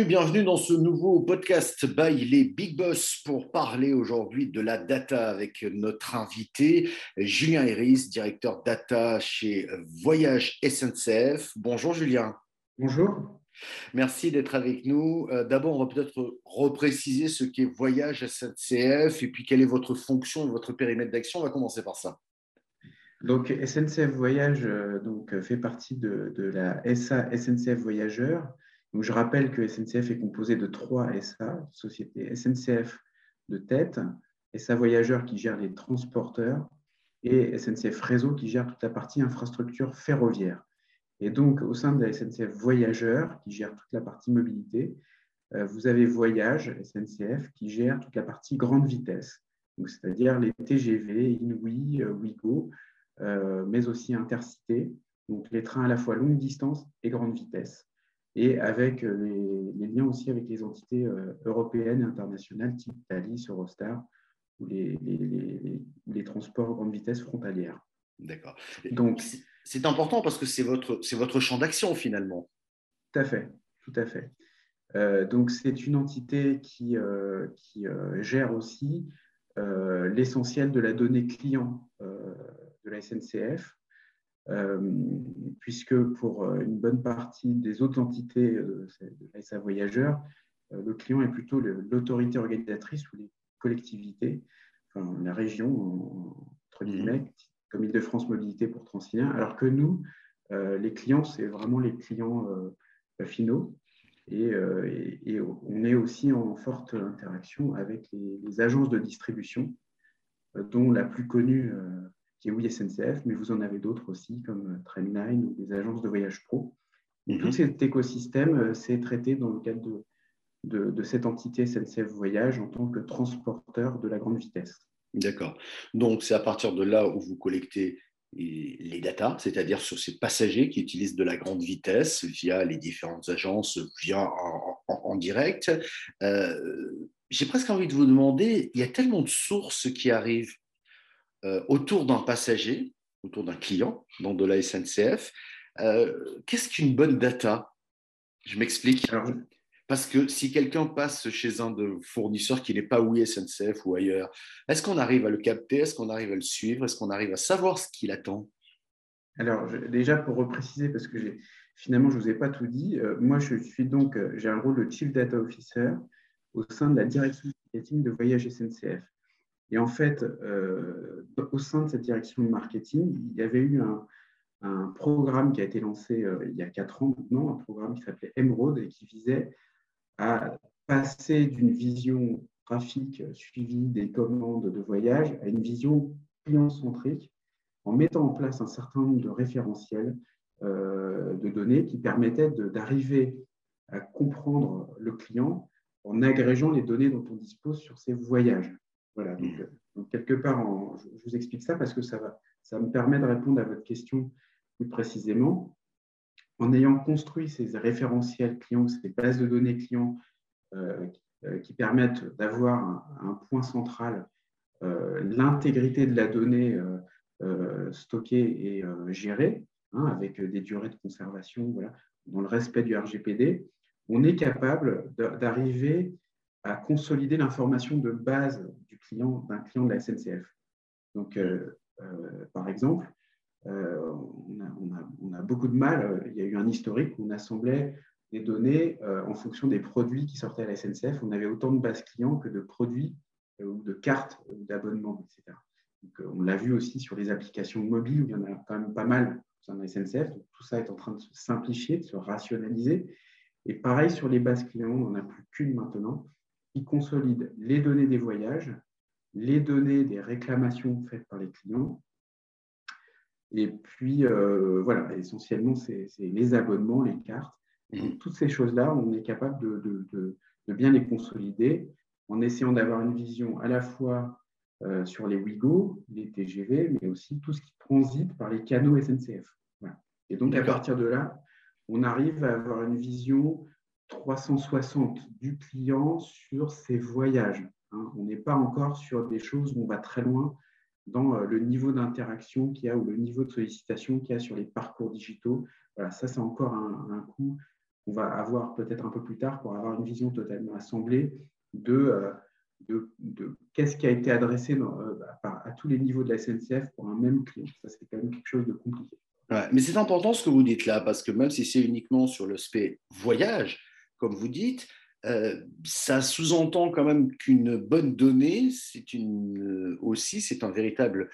Bienvenue, bienvenue dans ce nouveau podcast by les Big Boss pour parler aujourd'hui de la data avec notre invité Julien Iris, directeur data chez Voyage SNCF. Bonjour Julien. Bonjour. Merci d'être avec nous. Euh, d'abord, on va peut-être repréciser ce qu'est Voyage SNCF et puis quelle est votre fonction et votre périmètre d'action. On va commencer par ça. Donc, SNCF Voyage euh, donc, fait partie de, de la SA SNCF Voyageurs je rappelle que SNCF est composé de trois SA, société SNCF de tête, SA Voyageurs qui gère les transporteurs et SNCF Réseau qui gère toute la partie infrastructure ferroviaire. Et donc, au sein de la SNCF Voyageurs, qui gère toute la partie mobilité, euh, vous avez Voyage, SNCF, qui gère toute la partie grande vitesse, c'est-à-dire les TGV, Inouï, euh, Ouigo, euh, mais aussi Intercité, donc les trains à la fois longue distance et grande vitesse et avec euh, les, liens aussi avec les entités euh, européennes et internationales, type Thalys, Eurostar, ou les, les, les, transports grande vitesse frontalières. D'accord. Donc, c'est important parce que c'est votre, votre champ d'action finalement. Tout à fait, tout à fait. Euh, donc, c'est une entité qui, qui gère aussi l'essentiel de la donnée client de la SNCF, puisque pour euh, une bonne partie des autres entités euh, de la SA Voyageurs, le client est plutôt l'autorité organisatrice ou les collectivités, enfin, la région, entre mmh. guillemets, comme Île-de-France Mobilité pour Transilien, alors que nous, les clients, c'est vraiment les clients finaux. Et, on est aussi en forte interaction avec les, les agences de distribution, dont la plus connue qui est oui SNCF, mais vous en avez d'autres aussi, comme euh, Trainline ou des agences de voyage pro. Mhm. Tout cet écosystème, euh, c'est traité dans le cadre de, de, cette entité SNCF Voyage en tant que transporteur de la grande vitesse. D'accord. Donc, c'est à partir de là où vous collectez les datas, c'est-à-dire sur ces passagers qui utilisent de la grande vitesse via les différentes agences, via en, direct. Euh, j'ai presque envie de vous demander, il y a tellement de sources qui arrivent euh, autour d'un passager, autour d'un client, dans de la SNCF. Euh, qu'est-ce qu'une bonne data? Je m'explique. Parce que si quelqu'un passe chez un de fournisseurs qui n'est pas oui SNCF ou ailleurs, est-ce qu'on arrive à le capter? Est-ce qu'on arrive à le suivre? Est-ce qu'on arrive à savoir ce qu'il attend? Alors, déjà pour repréciser, parce que finalement, je ne vous ai pas tout dit, euh, moi, je suis donc, j'ai un rôle de Chief Data Officer au sein de la direction marketing de Voyage SNCF. Et en fait, euh, au sein de cette direction de marketing, il y avait eu un, programme qui a été lancé euh, il y a quatre ans maintenant, un programme qui s'appelait Emerald et qui visait à passer d'une vision graphique suivie des commandes de voyage à une vision client-centrique en mettant en place un certain nombre de référentiels euh, de données qui permettaient d'arriver à comprendre le client en agrégeant les données dont on dispose sur ses voyages. Voilà, donc, euh, quelque part, je, vous explique ça parce que ça, va, ça me permet de répondre à votre question plus précisément. En ayant construit ces référentiels clients, ces bases de données clients euh, euh, qui permettent d'avoir un, point central, l'intégrité de la donnée stockée et gérée, hein, avec des durées de conservation, voilà, dans le respect du RGPD, on est capable d'arriver à consolider l'information de base client, d'un client de la SNCF. Donc, euh, euh, par exemple, euh, on, a, beaucoup de mal. Il y a eu un historique où on assemblait des données en fonction des produits qui sortaient à la SNCF. On avait autant de bases clients que de produits ou de cartes d'abonnement, etc. on l'a vu aussi sur les applications mobiles où il y en a quand même pas mal au la SNCF. tout ça est en train de se simplifier, de se rationaliser. Et pareil sur les bases clients, on n'en a plus qu'une maintenant qui consolide les données des voyages, les données des réclamations faites par les clients. Et puis, euh, voilà, essentiellement, c'est les abonnements, les cartes. Donc, toutes ces choses-là, on est capable de, bien les consolider en essayant d'avoir une vision à la fois euh, sur les Wigo, les TGV, mais aussi tout ce qui transite par les canaux SNCF. Et donc, à partir de là, on arrive à avoir une vision 360 du client sur ses voyages. Hein. On n'est pas encore sur des choses où on va très loin dans euh, le niveau d'interaction qu'il y a ou le niveau de sollicitation qu'il y a sur les parcours digitaux. Voilà, ça, c'est encore un, un coup on va avoir peut-être un peu plus tard pour avoir une vision totalement assemblée de, de, qu'est-ce qui a été adressé à, tous les niveaux de la SNCF pour un même client. Ça, c'est quand même quelque chose de compliqué. mais c'est important ce que vous dites là, parce que même si c'est uniquement sur l'aspect voyage, comme vous dites, euh, ça sous-entend quand même qu'une bonne donnée, c'est une, aussi, c'est un véritable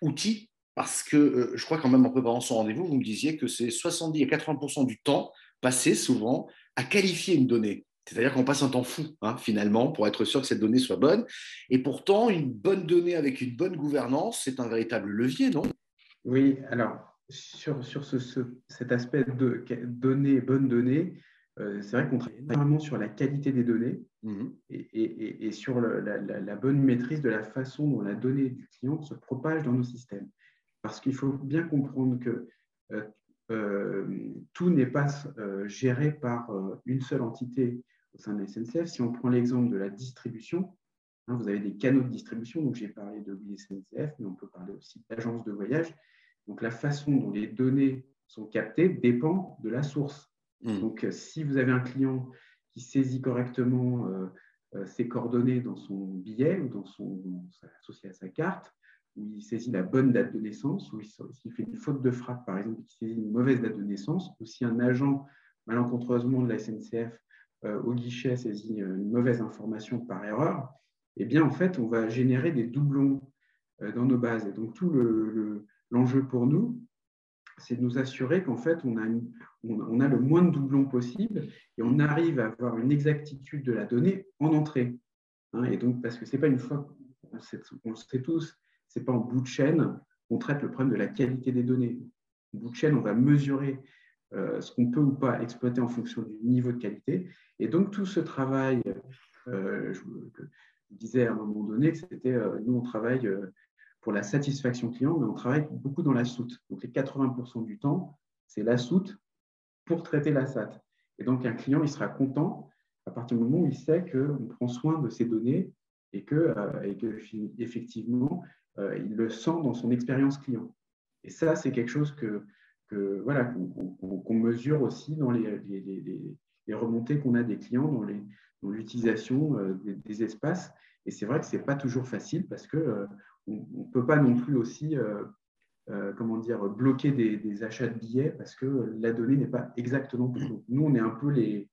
outil parce que euh, je crois quand même en préparant son rendez-vous, vous me disiez que c'est 70 à 80% du temps passé souvent à qualifier une donnée. C'est-à-dire qu'on passe un temps fou, hein, finalement, pour être sûr que cette donnée soit bonne. Et pourtant, une bonne donnée avec une bonne gouvernance, c'est un véritable levier, non? Oui, alors, sur, sur ce, cet aspect de données, bonnes données, euh, c'est vrai qu'on travaille énormément sur la qualité des données mhm. et, sur la, bonne maîtrise de la façon dont la donnée du client se propage dans nos systèmes. Parce qu'il faut bien comprendre que euh, euh, tout n'est pas géré par une seule entité au sein de la SNCF. Si on prend l'exemple de la distribution, hein, vous avez des canaux de distribution, donc j'ai parlé de SNCF, mais on peut parler aussi d'agence de voyage. Donc la façon dont les données sont captées dépend de la source. Hmm. Donc, euh, si vous avez un client qui saisit correctement euh, euh, ses coordonnées dans son billet ou dans son, associé à sa carte, où il saisit la bonne date de naissance, ou s'il fait une faute de frappe, par exemple, qui saisit une mauvaise date de naissance, ou si un agent malencontreusement de la SNCF au guichet saisit une mauvaise information par erreur, eh bien, en fait, on va générer des doublons dans nos bases. Et donc, tout l'enjeu pour nous, c'est de nous assurer qu'en fait, on a, on a, le moins de doublons possible et on arrive à avoir une exactitude de la donnée en entrée. Hein. et donc, parce que ce n'est pas une fois, on, le sait tous, ce n'est pas en bout de chaîne qu'on traite le problème de la qualité des données. En bout de chaîne, on va mesurer euh, ce qu'on peut ou pas exploiter en fonction du niveau de qualité. Et donc, tout ce travail, euh, je, disais à un moment donné que c'était, euh, nous, on travaille pour la satisfaction client, mais on travaille beaucoup dans la soute. Donc les 80% du temps, c'est la soute pour traiter la SAT. Et donc un client, il sera content à partir du moment où il sait qu'on prend soin de ses données et que, euh, effectivement, euh, il le sent dans son expérience client. Et ça, c'est quelque chose que, voilà qu'on mesure aussi dans les, les, les, remontées qu'on a des clients dans l'utilisation euh, des, espaces. Et c'est vrai que ce n'est pas toujours facile parce que on ne peut pas non plus aussi euh, euh, comment dire, bloquer des, achats de billets parce que la donnée n'est pas exactement pour nous. Nous, on est un peu les,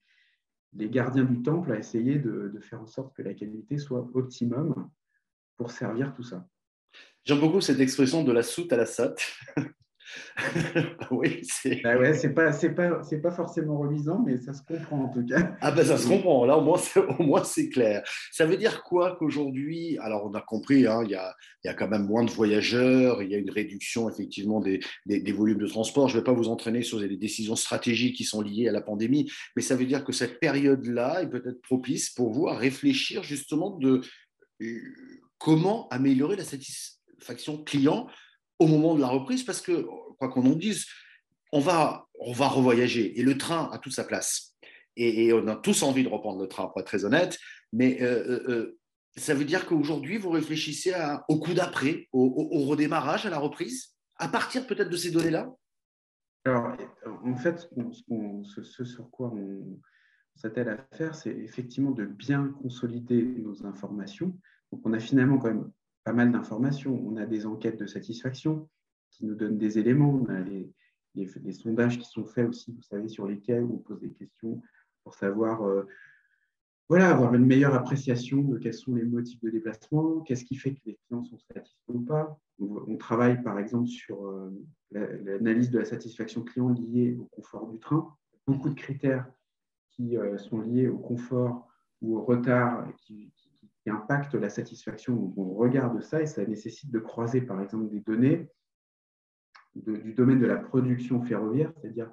les gardiens du temple à essayer de, de, faire en sorte que la qualité soit optimum pour servir tout ça. J'aime beaucoup cette expression de la soute à la SAT. oui, c'est. Bah ouais, c'est pas, c'est pas, c'est pas forcément remisant, mais ça se comprend en tout cas. Ah ben ça se comprend. Là, au moins, c'est, au moins, c'est clair. Ça veut dire quoi qu'aujourd'hui, alors on a compris, hein, il y, a, y a quand même moins de voyageurs, il y a une réduction effectivement des, des, volumes de transport. Je ne vais pas vous entraîner sur des décisions stratégiques qui sont liées à la pandémie, mais ça veut dire que cette période-là est peut-être propice pour vous à réfléchir justement de euh, comment améliorer la satisfaction client au moment de la reprise, parce que, quoi qu'on en dise, on va, on va revoyager et le train a toute sa place. Et, on a tous envie de reprendre le train, pour être très honnête, mais euh, euh, euh, ça veut dire qu'aujourd'hui, vous réfléchissez au coup d'après, au, redémarrage, à la reprise, à partir peut-être de ces données-là? Alors, en fait, ce, ce, sur quoi on, s'attelle à faire, c'est effectivement de bien consolider nos informations. Donc, on a finalement quand même pas mal d'informations. On a des enquêtes de satisfaction qui nous donnent des éléments. On a les, sondages qui sont faits aussi, vous savez, sur lesquels on pose des questions pour savoir, euh, voilà, avoir une meilleure appréciation de quels sont les motifs de déplacement, qu'est-ce qui fait que les clients sont satisfaits ou pas. On, travaille par exemple sur euh, l'analyse de la satisfaction client liée au confort du train. Beaucoup de critères qui euh, sont liés au confort ou au retard qui, impacte la satisfaction. on regarde ça et ça nécessite de croiser, par exemple, des données du domaine de la production ferroviaire, c'est-à-dire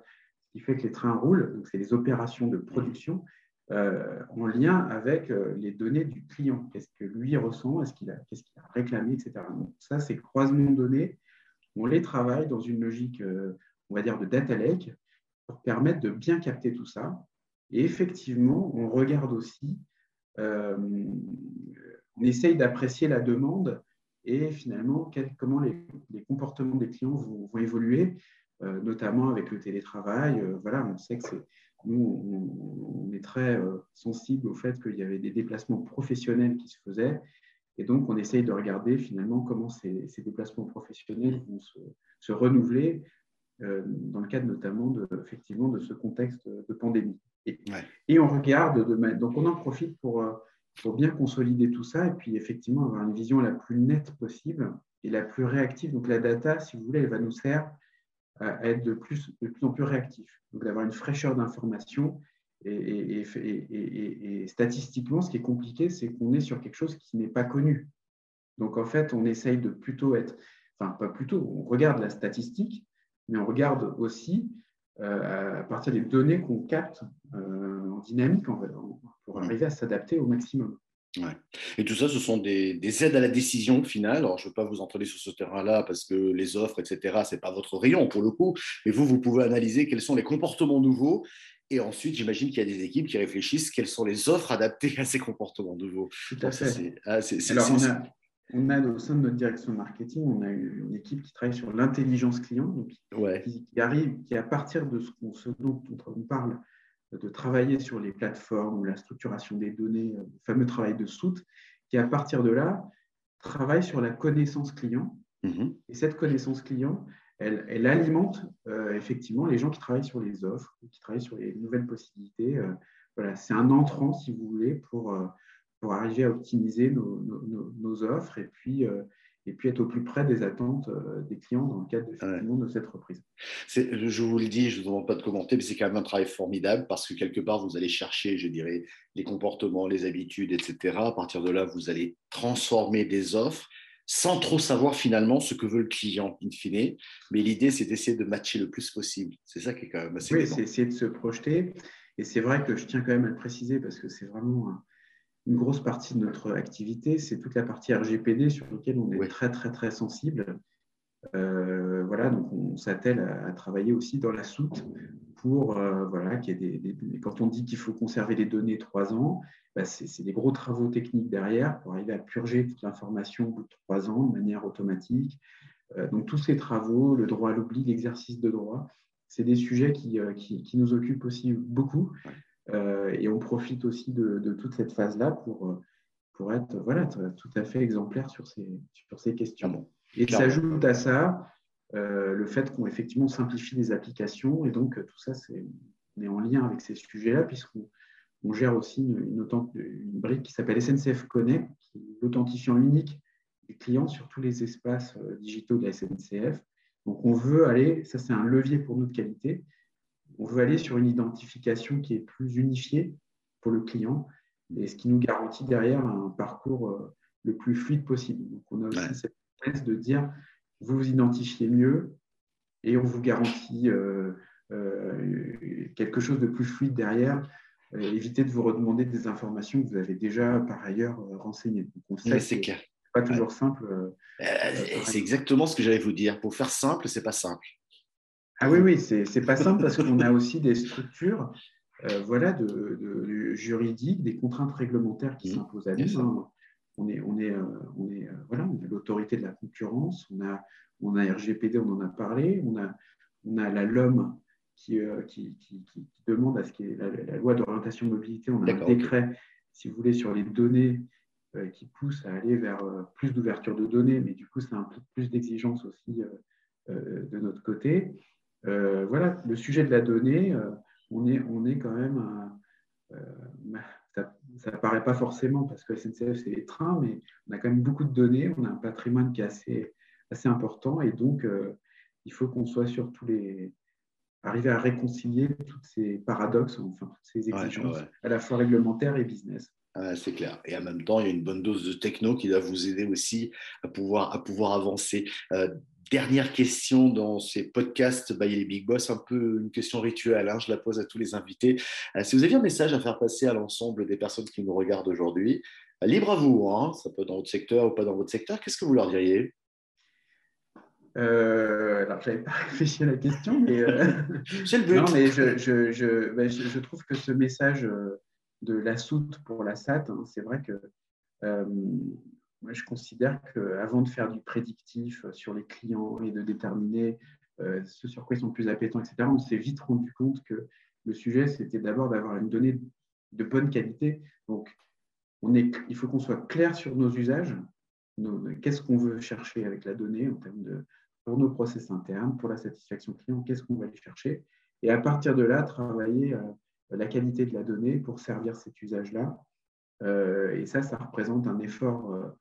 ce qui fait que les trains roulent, donc c'est les opérations de production, euh, en lien avec euh, les données du client. Qu'est-ce que lui ressent, est-ce qu'il a, qu'est-ce qu'il a réclamé, etc. Donc, ça, c'est croisement de données. On les travaille dans une logique, euh, on va dire, de data lake pour permettre de bien capter tout ça. Et effectivement, on regarde aussi on essaye d'apprécier la demande et finalement comment les, comportements des clients vont, évoluer, euh, notamment avec le télétravail. Euh, voilà, on sait que nous, on, est très sensible au fait qu'il y avait des déplacements professionnels qui se faisaient. Et donc, on essaye de regarder finalement comment ces, déplacements professionnels vont se, renouveler dans le cadre notamment effectivement, de ce contexte de pandémie. Et, et on regarde, de, donc on en profite pour, pour bien consolider tout ça et puis effectivement avoir une vision la plus nette possible et la plus réactive. Donc la data, si vous voulez, elle va nous servir à être de plus, de plus en plus réactif. Donc d'avoir une fraîcheur d'information. Et, et, statistiquement, ce qui est compliqué, c'est qu'on est sur quelque chose qui n'est pas connu. Donc en fait, on essaye de plutôt être, enfin pas plutôt, on regarde la statistique, mais on regarde aussi euh, à partir des données qu'on capte euh, en dynamique pour mmh. arriver à s'adapter au maximum. Et tout ça, ce sont des, aides à la décision finale. Alors, je ne veux pas vous entraîner sur ce terrain-là parce que les offres, etc., ce n'est pas votre rayon pour le coup. Mais vous, vous pouvez analyser quels sont les comportements nouveaux. Et ensuite, j'imagine qu'il y a des équipes qui réfléchissent quelles sont les offres adaptées à ces comportements nouveaux. Tout à fait. Ah, Alors, on a, on a, au sein de notre direction marketing, on a une équipe qui travaille sur l'intelligence client, donc qui, arrive, qui à partir de ce, dont on parle, de travailler sur les plateformes ou la structuration des données, euh, le fameux travail de soute, qui à partir de là travaille sur la connaissance client. Mm-hmm. Et cette connaissance client, elle, alimente euh, effectivement les gens qui travaillent sur les offres, qui travaillent sur les nouvelles possibilités. Euh, voilà, c'est un entrant, si vous voulez, pour, pour arriver à optimiser nos, nos, offres et puis, et puis être au plus près des attentes euh, des clients dans le cadre de, de cette reprise. Je vous le dis, je ne vous demande pas de commenter, mais c'est quand même un travail formidable parce que quelque part, vous allez chercher, je dirais, les comportements, les habitudes, etc. À partir de là, vous allez transformer des offres sans trop savoir finalement ce que veut le client, in fine. Mais l'idée, c'est d'essayer de matcher le plus possible. C'est ça qui est quand même assez Oui, c'est essayer de se projeter. Et c'est vrai que je tiens quand même à le préciser parce que c'est vraiment une grosse partie de notre activité, c'est toute la partie RGPD sur laquelle on est très, très, très sensible. Euh, voilà, donc on s'attelle à, travailler aussi dans la soute pour, euh, voilà, qu'il y ait des, quand on dit qu'il faut conserver les données trois ans, bah, c'est des gros travaux techniques derrière pour arriver à purger toute l'information au bout de trois ans de manière automatique. Euh, donc tous ces travaux, le droit à l'oubli, l'exercice de droit, c'est des sujets qui, qui, qui, nous occupent aussi beaucoup. Euh, et on profite aussi de, toute cette phase-là pour, euh, pour être voilà, tout à fait exemplaire sur ces, sur ces questions. Et s'ajoute à ça euh, le fait qu'on effectivement simplifie les applications. Et donc, tout ça, c'est, on est en lien avec ces sujets-là, puisqu'on on gère aussi une, une, brique qui s'appelle SNCF Connect, qui est l'authentifiant unique des clients sur tous les espaces digitaux de la SNCF. Donc, on veut aller, ça c'est un levier pour notre qualité, on veut aller sur une identification qui est plus unifiée pour le client, et ce qui nous garantit derrière un parcours euh, le plus fluide possible. Donc, on a aussi cette presse de dire, vous vous identifiez mieux et on vous garantit euh, euh, quelque chose de plus fluide derrière. évitez de vous redemander des informations que vous avez déjà par ailleurs renseignées. c'est clair. Pas toujours simple. c'est exactement ce que j'allais vous dire. Pour faire simple, c'est pas simple. Ah oui, oui, c'est pas simple parce qu'on a aussi des structures euh, voilà, de, juridiques, des contraintes réglementaires qui mmh, s'imposent à nous. Hein. On est, on est, euh, on est, euh, voilà, on a l'autorité de la concurrence, on a, on a RGPD, on en a parlé, on a, on a la LOM qui, qui, qui, demande à ce qu'il y ait la, loi d'orientation mobilité, on a un décret, si vous voulez, sur les données qui pousse à aller vers plus d'ouverture de données, mais du coup, c'est un peu plus d'exigence aussi de notre côté. Euh, voilà, le sujet de la donnée, euh, on, est, on est quand même. Euh, ça ne paraît pas forcément parce que SNCF, c'est les trains, mais on a quand même beaucoup de données, on a un patrimoine qui est assez, assez important et donc il faut qu'on soit sur tous les. arriver à réconcilier tous ces paradoxes, enfin toutes ces exigences, à la fois réglementaires et business. c'est clair. Et en même temps, il y a une bonne dose de techno qui va vous aider aussi à pouvoir, à pouvoir avancer dernière question dans ces podcasts by les Big Boss, un peu une question rituelle, hein, je la pose à tous les invités. Euh, si vous aviez un message à faire passer à l'ensemble des personnes qui nous regardent aujourd'hui, euh, libre à vous, hein, ça peut être dans votre secteur ou pas dans votre secteur, qu'est-ce que vous leur diriez? Euh, alors, je n'avais pas réfléchi à la question, mais, C'est le but. Non, mais je, je, ben, je, je, trouve que ce message de la soute pour la SAT, hein, c'est vrai que moi, je considère qu'avant de faire du prédictif euh, sur les clients et de déterminer euh, ce sur quoi ils sont plus appétents, etc., on s'est vite rendu compte que Le sujet, c'était d'abord d'avoir une donnée de bonne qualité. Donc, il faut qu'on soit clair sur nos usages, qu'est-ce qu'on veut chercher avec la donnée en termes de pour nos process internes, pour la satisfaction client, qu'est-ce qu'on va aller chercher. Et à partir de là, travailler euh, la qualité de la donnée pour servir cet usage-là. Et ça, ça représente un effort,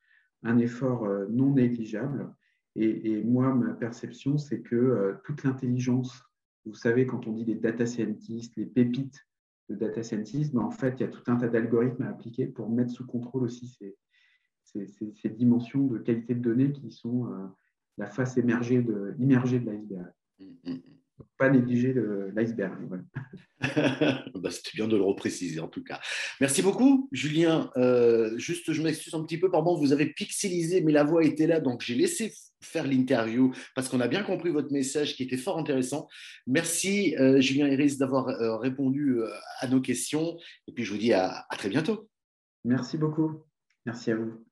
un effort non négligeable. Et, moi, ma perception, c'est que toute l'intelligence, vous savez, quand on dit les data scientists, les pépites de data scientists, ben, en fait, il y a tout un tas d'algorithmes à appliquer pour mettre sous contrôle aussi ces, dimensions de qualité de données qui sont la face émergée de, immergée de l'iceberg. Pas négliger l'iceberg. Bah, C'était bien de le repréciser en tout cas. Merci beaucoup, Julien. Euh, juste, je m'excuse un petit peu, pardon, vous avez pixelisé, mais la voix était là, donc j'ai laissé faire l'interview parce qu'on a bien compris votre message qui était fort intéressant. Merci, euh, Julien Iris, d'avoir euh, répondu à nos questions. Et puis, je vous dis à très bientôt. Merci beaucoup. Merci à vous.